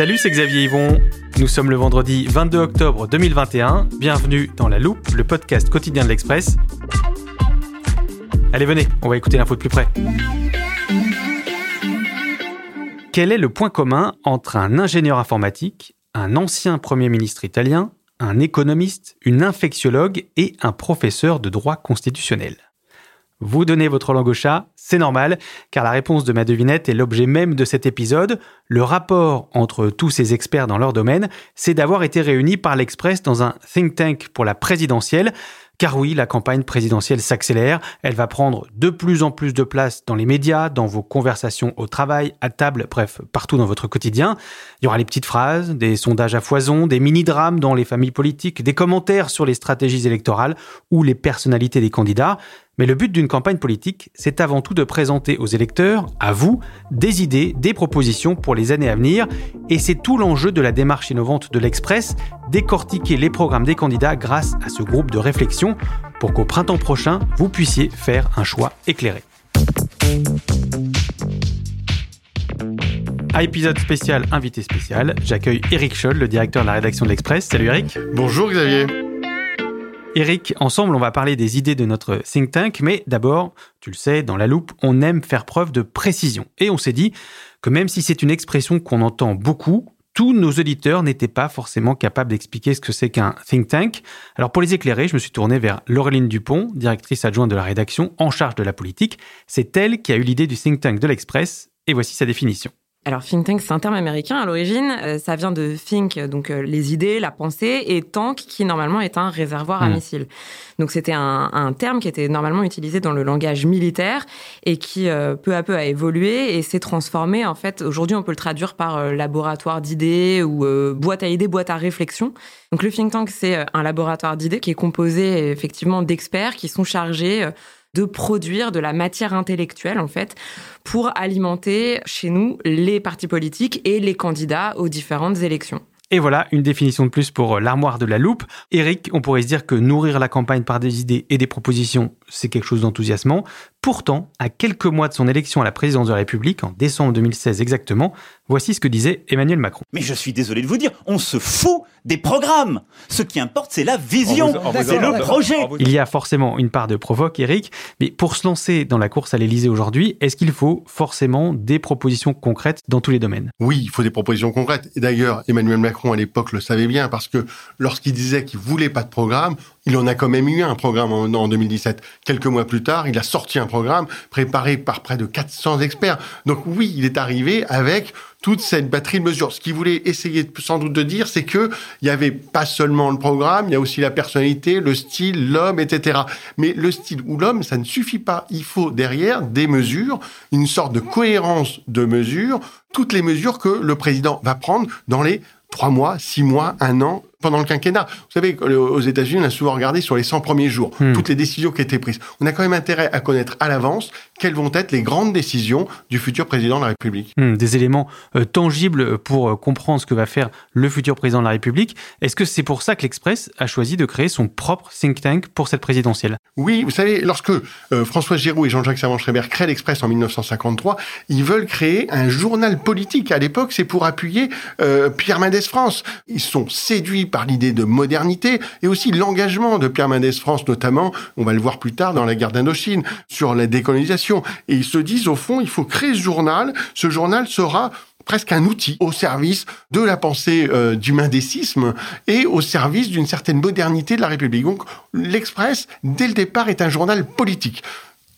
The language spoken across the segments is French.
Salut, c'est Xavier Yvon. Nous sommes le vendredi 22 octobre 2021. Bienvenue dans La Loupe, le podcast quotidien de l'Express. Allez, venez, on va écouter l'info de plus près. Quel est le point commun entre un ingénieur informatique, un ancien Premier ministre italien, un économiste, une infectiologue et un professeur de droit constitutionnel? Vous donnez votre langue au chat, c'est normal, car la réponse de ma devinette est l'objet même de cet épisode. Le rapport entre tous ces experts dans leur domaine, c'est d'avoir été réunis par l'Express dans un think tank pour la présidentielle. Car oui, la campagne présidentielle s'accélère, elle va prendre de plus en plus de place dans les médias, dans vos conversations au travail, à table, bref, partout dans votre quotidien. Il y aura les petites phrases, des sondages à foison, des mini-drames dans les familles politiques, des commentaires sur les stratégies électorales ou les personnalités des candidats. Mais le but d'une campagne politique, c'est avant tout de présenter aux électeurs, à vous, des idées, des propositions pour les années à venir. Et c'est tout l'enjeu de la démarche innovante de l'Express, décortiquer les programmes des candidats grâce à ce groupe de réflexion pour qu'au printemps prochain, vous puissiez faire un choix éclairé. À épisode spécial, invité spécial, j'accueille Eric Scholl, le directeur de la rédaction de l'Express. Salut Eric. Bonjour Xavier. Eric, ensemble, on va parler des idées de notre think tank, mais d'abord, tu le sais, dans la loupe, on aime faire preuve de précision. Et on s'est dit que même si c'est une expression qu'on entend beaucoup, tous nos auditeurs n'étaient pas forcément capables d'expliquer ce que c'est qu'un think tank. Alors pour les éclairer, je me suis tourné vers Laureline Dupont, directrice adjointe de la rédaction en charge de la politique. C'est elle qui a eu l'idée du think tank de l'Express, et voici sa définition. Alors think tank, c'est un terme américain à l'origine. Euh, ça vient de think, donc euh, les idées, la pensée, et tank, qui normalement est un réservoir à hmm. missiles. Donc c'était un, terme qui était normalement utilisé dans le langage militaire et qui euh, peu à peu a évolué et s'est transformé. En fait, aujourd'hui, on peut le traduire par laboratoire d'idées ou boîte à idées, boîte à réflexion. Donc le think tank, c'est un laboratoire d'idées qui est composé effectivement d'experts qui sont chargés de produire de la matière intellectuelle, en fait, pour alimenter chez nous les partis politiques et les candidats aux différentes élections. Et voilà, une définition de plus pour l'armoire de la loupe. Eric, on pourrait se dire que nourrir la campagne par des idées et des propositions, c'est quelque chose d'enthousiasmant. Pourtant, à quelques mois de son élection à la présidence de la République, en décembre 2016 exactement, voici ce que disait Emmanuel Macron. Mais je suis désolé de vous dire, on se fout des programmes. Ce qui importe, c'est la vision, c'est le projet. Il y a forcément une part de provoque, Eric, mais pour se lancer dans la course à l'Élysée aujourd'hui, est-ce qu'il faut forcément des propositions concrètes dans tous les domaines? Oui, il faut des propositions concrètes. Et d'ailleurs, Emmanuel Macron à l'époque le savait bien, parce que lorsqu'il disait qu'il voulait pas de programme, il en a quand même eu un programme en, en 2017. Quelques mois plus tard, il a sorti un programme préparé par près de 400 experts. Donc oui, il est arrivé avec toute cette batterie de mesures. Ce qu'il voulait essayer sans doute de dire, c'est que il y avait pas seulement le programme, il y a aussi la personnalité, le style, l'homme, etc. Mais le style ou l'homme, ça ne suffit pas. Il faut derrière des mesures, une sorte de cohérence de mesures, toutes les mesures que le président va prendre dans les trois mois, six mois, un an, pendant le quinquennat. Vous savez, aux États-Unis, on a souvent regardé sur les 100 premiers jours, hmm. toutes les décisions qui étaient prises. On a quand même intérêt à connaître à l'avance quelles vont être les grandes décisions du futur président de la République. Hmm, des éléments euh, tangibles pour euh, comprendre ce que va faire le futur président de la République. Est-ce que c'est pour ça que l'Express a choisi de créer son propre think tank pour cette présidentielle? Oui, vous savez, lorsque euh, François Giroud et Jean-Jacques Savant-Schreiber créent l'Express en 1953, ils veulent créer un journal politique. À l'époque, c'est pour appuyer Pierre Mendès France. Ils sont séduits par l'idée de modernité et aussi l'engagement de Pierre Mendès France, notamment, on va le voir plus tard dans la guerre d'Indochine, sur la décolonisation. Et ils se disent, au fond, il faut créer ce journal. Ce journal sera presque un outil au service de la pensée euh, du mendécisme et au service d'une certaine modernité de la République. Donc l'Express, dès le départ, est un journal politique.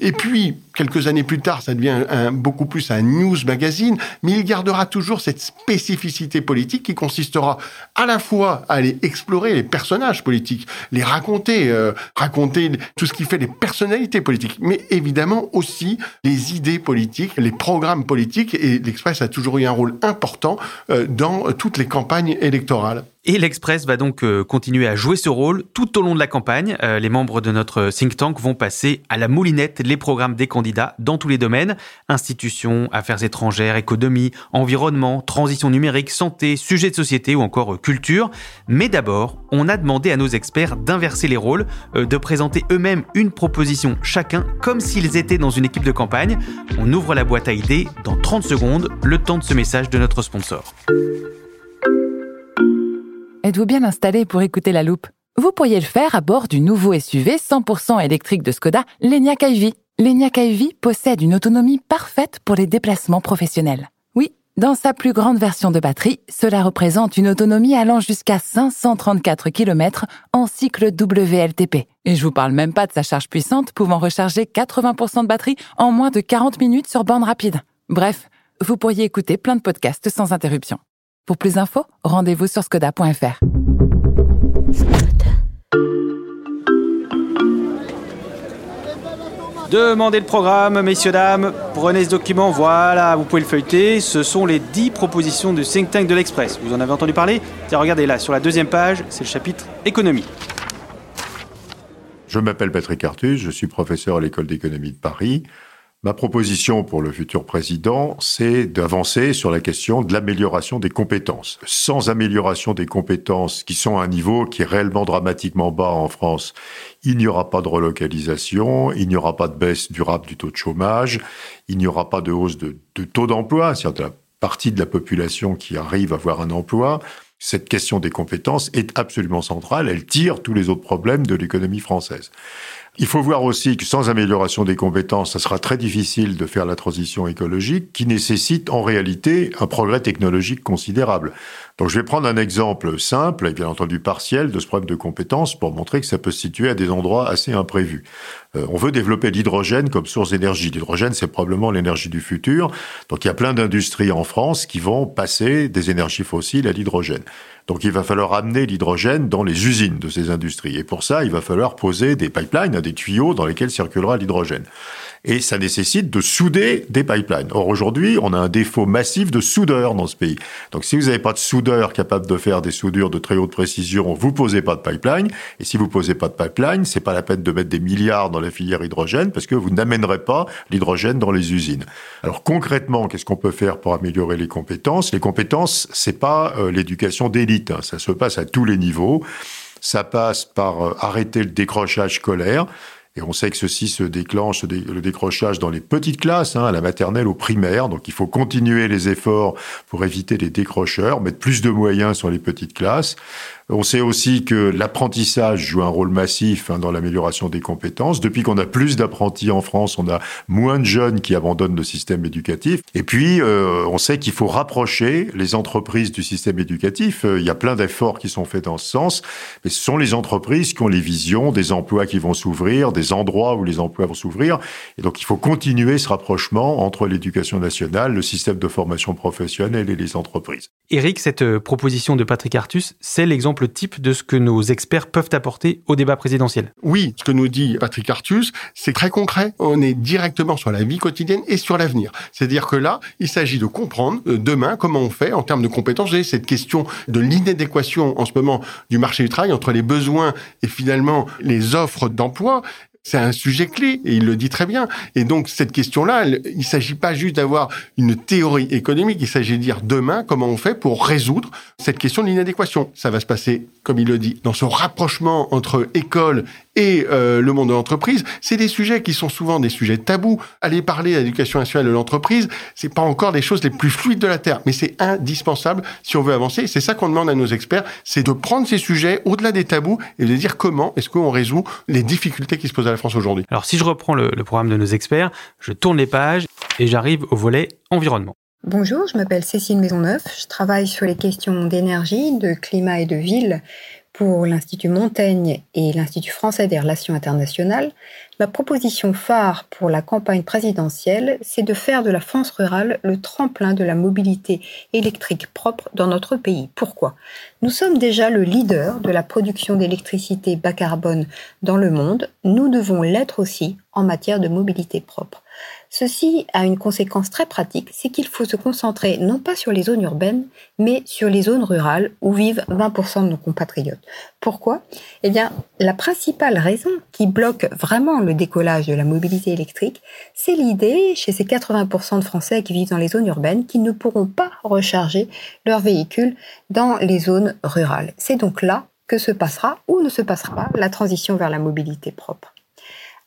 Et puis, quelques années plus tard, ça devient un, beaucoup plus un news magazine, mais il gardera toujours cette spécificité politique qui consistera à la fois à aller explorer les personnages politiques, les raconter, euh, raconter tout ce qui fait les personnalités politiques, mais évidemment aussi les idées politiques, les programmes politiques, et l'Express a toujours eu un rôle important euh, dans toutes les campagnes électorales. Et l'Express va donc euh, continuer à jouer ce rôle tout au long de la campagne. Euh, les membres de notre think tank vont passer à la moulinette les programmes des candidats dans tous les domaines institutions, affaires étrangères, économie, environnement, transition numérique, santé, sujets de société ou encore euh, culture. Mais d'abord, on a demandé à nos experts d'inverser les rôles, de présenter eux-mêmes une proposition chacun comme s'ils étaient dans une équipe de campagne. On ouvre la boîte à idées dans 30 secondes, le temps de ce message de notre sponsor. Êtes-vous bien installé pour écouter la loupe? Vous pourriez le faire à bord du nouveau SUV 100% électrique de Skoda, l'Enyaq iV. L'Enyaq iV possède une autonomie parfaite pour les déplacements professionnels. Oui, dans sa plus grande version de batterie, cela représente une autonomie allant jusqu'à 534 km en cycle WLTP. Et je vous parle même pas de sa charge puissante pouvant recharger 80% de batterie en moins de 40 minutes sur bande rapide. Bref, vous pourriez écouter plein de podcasts sans interruption. Pour plus d'infos, rendez-vous sur skoda.fr. Demandez le programme, messieurs, dames. Prenez ce document, voilà, vous pouvez le feuilleter. Ce sont les 10 propositions du think tank de l'Express. Vous en avez entendu parler? Tiens, regardez là, sur la deuxième page, c'est le chapitre économie. Je m'appelle Patrick Artus, je suis professeur à l'école d'économie de Paris. Ma proposition pour le futur président, c'est d'avancer sur la question de l'amélioration des compétences. Sans amélioration des compétences qui sont à un niveau qui est réellement dramatiquement bas en France, il n'y aura pas de relocalisation, il n'y aura pas de baisse durable du taux de chômage, il n'y aura pas de hausse de, taux d'emploi, c'est-à-dire de la partie de la population qui arrive à avoir un emploi. Cette question des compétences est absolument centrale, elle tire tous les autres problèmes de l'économie française. Il faut voir aussi que sans amélioration des compétences, ça sera très difficile de faire la transition écologique qui nécessite en réalité un progrès technologique considérable. Donc je vais prendre un exemple simple et bien entendu partiel de ce problème de compétences pour montrer que ça peut se situer à des endroits assez imprévus. Euh, on veut développer l'hydrogène comme source d'énergie. L'hydrogène, c'est probablement l'énergie du futur. Donc il y a plein d'industries en France qui vont passer des énergies fossiles à l'hydrogène. Donc il va falloir amener l'hydrogène dans les usines de ces industries. Et pour ça, il va falloir poser des pipelines, des tuyaux dans lesquels circulera l'hydrogène et ça nécessite de souder des pipelines. Or aujourd'hui, on a un défaut massif de soudeurs dans ce pays. Donc si vous n'avez pas de soudeurs capables de faire des soudures de très haute précision, vous posez pas de pipeline. Et si vous posez pas de pipeline, c'est pas la peine de mettre des milliards dans la filière hydrogène parce que vous n'amènerez pas l'hydrogène dans les usines. Alors concrètement, qu'est-ce qu'on peut faire pour améliorer les compétences? Les compétences, c'est pas euh, l'éducation d'élite. Hein. Ça se passe à tous les niveaux. Ça passe par euh, arrêter le décrochage scolaire. Et on sait que ceci se déclenche, le décrochage dans les petites classes, hein, à la maternelle, au primaire. Donc il faut continuer les efforts pour éviter les décrocheurs, mettre plus de moyens sur les petites classes. On sait aussi que l'apprentissage joue un rôle massif hein, dans l'amélioration des compétences. Depuis qu'on a plus d'apprentis en France, on a moins de jeunes qui abandonnent le système éducatif. Et puis, euh, on sait qu'il faut rapprocher les entreprises du système éducatif. Euh, il y a plein d'efforts qui sont faits dans ce sens, mais ce sont les entreprises qui ont les visions des emplois qui vont s'ouvrir, des endroits où les emplois vont s'ouvrir. Et donc, il faut continuer ce rapprochement entre l'éducation nationale, le système de formation professionnelle et les entreprises. Eric, cette euh, proposition de Patrick Artus, c'est l'exemple le type de ce que nos experts peuvent apporter au débat présidentiel. Oui, ce que nous dit Patrick Artus, c'est très concret. On est directement sur la vie quotidienne et sur l'avenir. C'est-à-dire que là, il s'agit de comprendre euh, demain comment on fait en termes de compétences. J'ai cette question de l'inadéquation en ce moment du marché du travail entre les besoins et finalement les offres d'emploi. C'est un sujet clé et il le dit très bien. Et donc cette question-là, il ne s'agit pas juste d'avoir une théorie économique, il s'agit de dire demain comment on fait pour résoudre cette question de l'inadéquation. Ça va se passer, comme il le dit, dans ce rapprochement entre école et euh, le monde de l'entreprise, c'est des sujets qui sont souvent des sujets tabous. Aller parler à l'éducation nationale de l'entreprise, c'est pas encore des choses les plus fluides de la terre, mais c'est indispensable si on veut avancer. C'est ça qu'on demande à nos experts, c'est de prendre ces sujets au-delà des tabous et de dire comment est-ce qu'on résout les difficultés qui se posent à la France aujourd'hui. Alors si je reprends le, le programme de nos experts, je tourne les pages et j'arrive au volet environnement. Bonjour, je m'appelle Cécile Maisonneuve. Je travaille sur les questions d'énergie, de climat et de ville pour l'Institut Montaigne et l'Institut français des relations internationales, ma proposition phare pour la campagne présidentielle, c'est de faire de la France rurale le tremplin de la mobilité électrique propre dans notre pays. Pourquoi? Nous sommes déjà le leader de la production d'électricité bas carbone dans le monde. Nous devons l'être aussi en matière de mobilité propre. Ceci a une conséquence très pratique, c'est qu'il faut se concentrer non pas sur les zones urbaines, mais sur les zones rurales où vivent 20% de nos compatriotes. Pourquoi? Eh bien, la principale raison qui bloque vraiment le décollage de la mobilité électrique, c'est l'idée chez ces 80% de Français qui vivent dans les zones urbaines qu'ils ne pourront pas recharger leurs véhicules dans les zones rurales. C'est donc là que se passera ou ne se passera pas la transition vers la mobilité propre.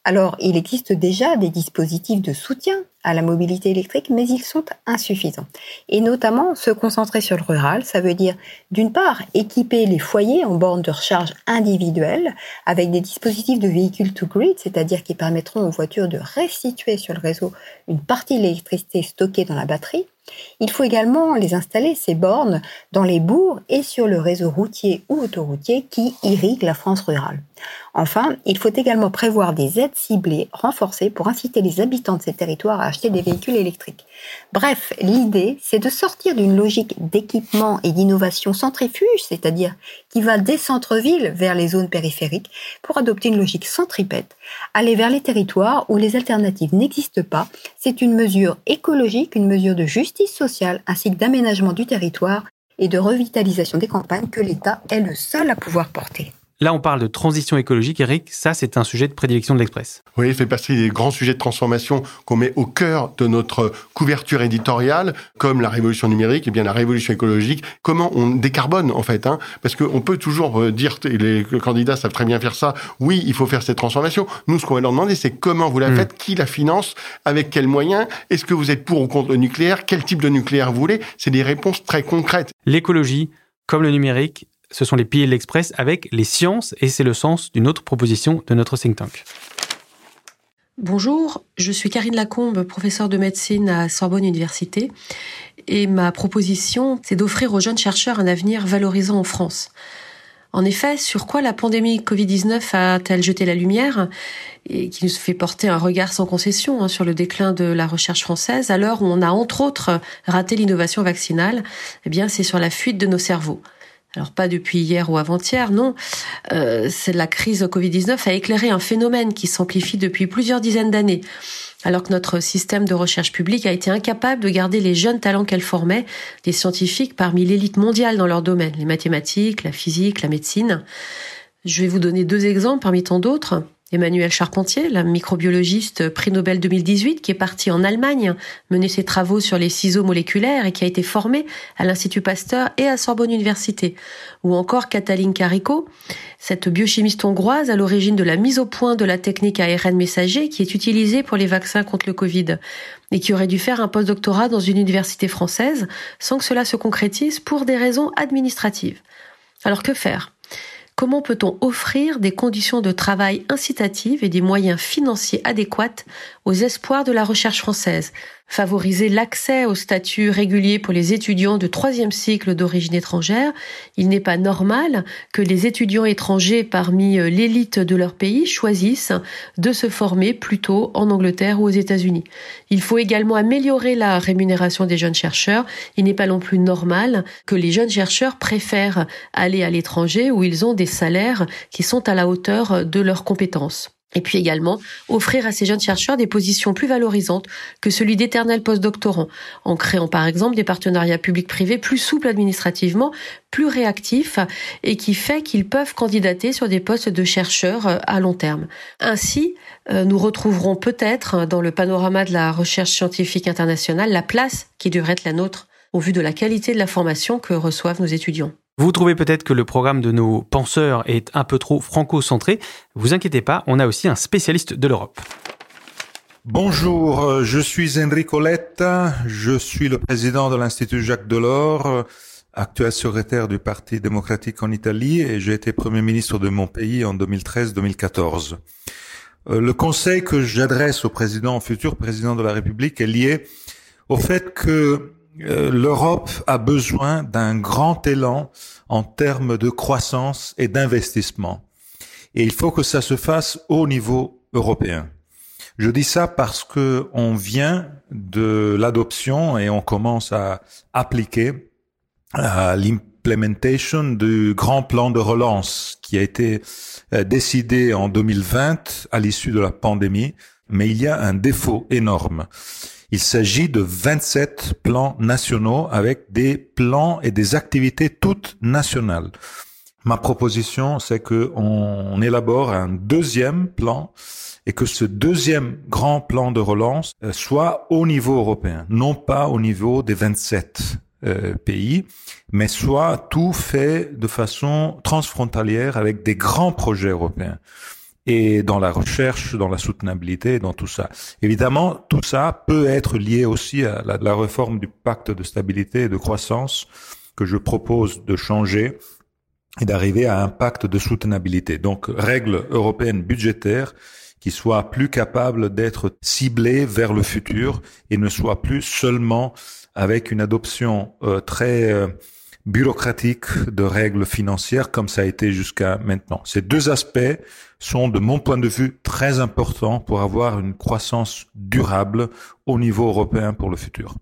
Alors, il existe déjà des dispositifs de soutien à la mobilité électrique, mais ils sont insuffisants. Et notamment, se concentrer sur le rural, ça veut dire, d'une part, équiper les foyers en bornes de recharge individuelles avec des dispositifs de véhicules to grid, c'est-à-dire qui permettront aux voitures de restituer sur le réseau une partie de l'électricité stockée dans la batterie, il faut également les installer, ces bornes, dans les bourgs et sur le réseau routier ou autoroutier qui irrigue la France rurale. Enfin, il faut également prévoir des aides ciblées renforcées pour inciter les habitants de ces territoires à acheter des véhicules électriques. Bref, l'idée, c'est de sortir d'une logique d'équipement et d'innovation centrifuge, c'est-à-dire qui va des centres-villes vers les zones périphériques, pour adopter une logique centripète, aller vers les territoires où les alternatives n'existent pas. C'est une mesure écologique, une mesure de justice sociale, ainsi que d'aménagement du territoire et de revitalisation des campagnes que l'État est le seul à pouvoir porter. Là, on parle de transition écologique. Eric, ça, c'est un sujet de prédilection de l'Express. Oui, il fait partie des grands sujets de transformation qu'on met au cœur de notre couverture éditoriale, comme la révolution numérique et bien la révolution écologique. Comment on décarbone, en fait, hein? Parce qu'on peut toujours euh, dire, et les candidats savent très bien faire ça, oui, il faut faire cette transformation. Nous, ce qu'on va leur demander, c'est comment vous la hmm. faites, qui la finance, avec quels moyens, est-ce que vous êtes pour ou contre le nucléaire, quel type de nucléaire vous voulez? C'est des réponses très concrètes. L'écologie, comme le numérique, ce sont les piliers de l'Express avec les sciences, et c'est le sens d'une autre proposition de notre think tank. Bonjour, je suis Karine Lacombe, professeure de médecine à Sorbonne Université, et ma proposition, c'est d'offrir aux jeunes chercheurs un avenir valorisant en France. En effet, sur quoi la pandémie Covid-19 a-t-elle jeté la lumière et qui nous fait porter un regard sans concession hein, sur le déclin de la recherche française, à l'heure où on a entre autres raté l'innovation vaccinale, eh bien c'est sur la fuite de nos cerveaux. Alors pas depuis hier ou avant-hier, non. Euh, c'est la crise Covid-19 a éclairé un phénomène qui s'amplifie depuis plusieurs dizaines d'années. Alors que notre système de recherche publique a été incapable de garder les jeunes talents qu'elle formait, des scientifiques parmi l'élite mondiale dans leur domaine, les mathématiques, la physique, la médecine. Je vais vous donner deux exemples parmi tant d'autres. Emmanuel Charpentier, la microbiologiste prix Nobel 2018, qui est partie en Allemagne mener ses travaux sur les ciseaux moléculaires et qui a été formée à l'Institut Pasteur et à Sorbonne Université. Ou encore Cataline Carico, cette biochimiste hongroise à l'origine de la mise au point de la technique ARN messager qui est utilisée pour les vaccins contre le Covid et qui aurait dû faire un postdoctorat dans une université française sans que cela se concrétise pour des raisons administratives. Alors que faire? Comment peut-on offrir des conditions de travail incitatives et des moyens financiers adéquats aux espoirs de la recherche française? Favoriser l'accès au statut régulier pour les étudiants de troisième cycle d'origine étrangère. Il n'est pas normal que les étudiants étrangers parmi euh, l'élite de leur pays choisissent de se former plutôt en Angleterre ou aux États-Unis. Il faut également améliorer la rémunération des jeunes chercheurs. Il n'est pas non plus normal que les jeunes chercheurs préfèrent aller à l'étranger où ils ont des salaires qui sont à la hauteur de leurs compétences. Et puis également, offrir à ces jeunes chercheurs des positions plus valorisantes que celui d'éternel postdoctorant, en créant par exemple des partenariats publics-privés plus souples administrativement, plus réactifs, et qui fait qu'ils peuvent candidater sur des postes de chercheurs euh, à long terme. Ainsi, euh, nous retrouverons peut-être dans le panorama de la recherche scientifique internationale la place qui devrait être la nôtre au vu de la qualité de la formation que reçoivent nos étudiants. Vous trouvez peut-être que le programme de nos penseurs est un peu trop franco-centré. Vous inquiétez pas, on a aussi un spécialiste de l'Europe. Bonjour, euh, je suis Enrico Letta, je suis le président de l'Institut Jacques Delors, actuel secrétaire du Parti démocratique en Italie et j'ai été Premier ministre de mon pays en 2013-2014. Euh, le conseil que j'adresse au président, futur président de la République est lié au fait que euh, l'Europe a besoin d'un grand élan en termes de croissance et d'investissement. Et il faut que ça se fasse au niveau européen. Je dis ça parce que on vient de l'adoption et on commence à appliquer l'implementation du grand plan de relance qui a été euh, décidé en 2020 à l'issue de la pandémie. Mais il y a un défaut énorme. Il s'agit de 27 plans nationaux avec des plans et des activités toutes nationales. Ma proposition, c'est que on élabore un deuxième plan et que ce deuxième grand plan de relance euh, soit au niveau européen, non pas au niveau des 27 euh, pays, mais soit tout fait de façon transfrontalière avec des grands projets européens. Et dans la recherche, dans la soutenabilité, dans tout ça. Évidemment, tout ça peut être lié aussi à la, réforme du pacte de stabilité et de croissance que je propose de changer et d'arriver à un pacte de soutenabilité. Donc, règles européennes budgétaires qui soient plus capables d'être ciblées vers le futur et ne soient plus seulement avec une adoption euh, très euh, bureaucratique de règles financières comme ça a été jusqu'à maintenant. Ces deux aspects sont, de mon point de vue, très importants pour avoir une croissance durable au niveau européen pour le futur.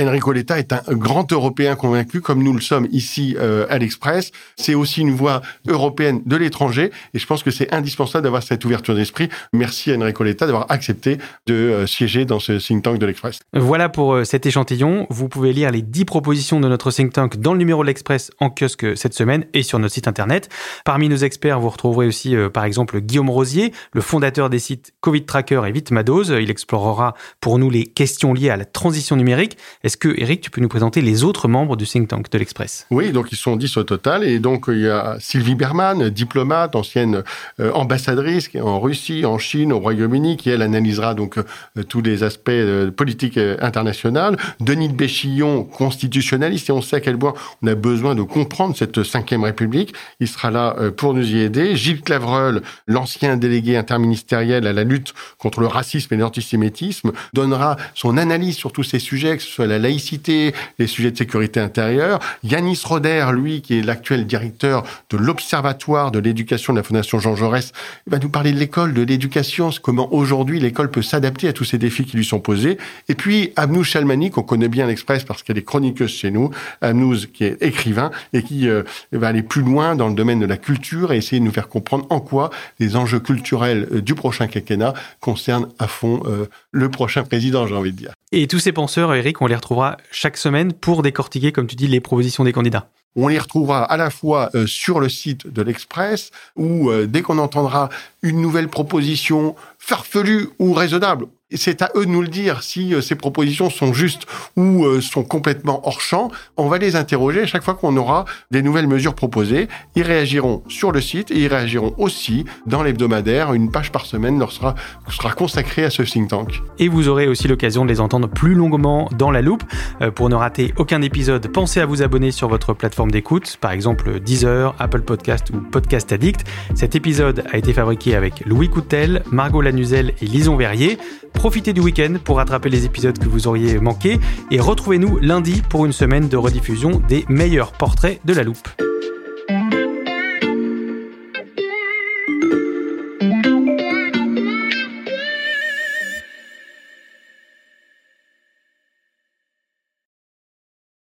Enrico Letta est un grand Européen convaincu, comme nous le sommes ici euh, à l'Express. C'est aussi une voix européenne de l'étranger, et je pense que c'est indispensable d'avoir cette ouverture d'esprit. Merci Enrico Letta d'avoir accepté de euh, siéger dans ce think tank de l'Express. Voilà pour euh, cet échantillon. Vous pouvez lire les dix propositions de notre think tank dans le numéro de l'Express en kiosque cette semaine et sur notre site internet. Parmi nos experts, vous retrouverez aussi par exemple Guillaume Rosier, le fondateur des sites Covid Tracker et Vitmados. Il explorera pour nous les questions liées à la transition numérique. Est-ce que, Eric, tu peux nous présenter les autres membres du think tank de l'Express? Oui, donc ils sont 10 au total. Et donc, il y a Sylvie Berman, diplomate, ancienne euh, ambassadrice en Russie, en Chine, au Royaume-Uni, qui, elle, analysera donc euh, tous les aspects de politique euh, internationale. Denis de Béchillon, constitutionnaliste, et on sait à quel point on a besoin de comprendre cette cinquième République. Il sera là pour nous y aider. Gilles Clavreul, l'ancien délégué interministériel à la lutte contre le racisme et l'antisémitisme, donnera son analyse sur tous ces sujets, que ce soit la laïcité, les sujets de sécurité intérieure. Yanis Roder, lui, qui est l'actuel directeur de l'Observatoire de l'éducation de la Fondation Jean Jaurès, va nous parler de l'école, de l'éducation, comment aujourd'hui l'école peut s'adapter à tous ces défis qui lui sont posés. Et puis Abnou Chalmani, qu'on connaît bien l'Express parce qu'elle est chroniqueuse chez nous, Abnouz qui est écrivain et qui euh, va aller plus loin dans le domaine de la culture et essayer de nous faire comprendre en quoi les enjeux culturels euh, du prochain quinquennat concernent à fond euh, le prochain président, j'ai envie de dire. Et tous ces penseurs, Eric, on les retrouvera chaque semaine pour décortiquer, comme tu dis, les propositions des candidats. On les retrouvera à la fois euh, sur le site de l'Express, où euh, dès qu'on entendra une nouvelle proposition farfelue ou raisonnable, c'est à eux de nous le dire si euh, ces propositions sont justes ou euh, sont complètement hors champ. On va les interroger à chaque fois qu'on aura des nouvelles mesures proposées. Ils réagiront sur le site et ils réagiront aussi dans l'hebdomadaire. Une page par semaine leur sera, sera consacrée à ce think tank. Et vous aurez aussi l'occasion de les entendre plus longuement dans la loupe. Euh, pour ne rater aucun épisode, pensez à vous abonner sur votre plateforme d'écoute, par exemple Deezer, Apple Podcast ou Podcast Addict. Cet épisode a été fabriqué avec Louis Coutel, Margot Lanuzel et Lison Verrier. Profitez du week-end pour rattraper les épisodes que vous auriez manqués et retrouvez-nous lundi pour une semaine de rediffusion des meilleurs portraits de la loupe.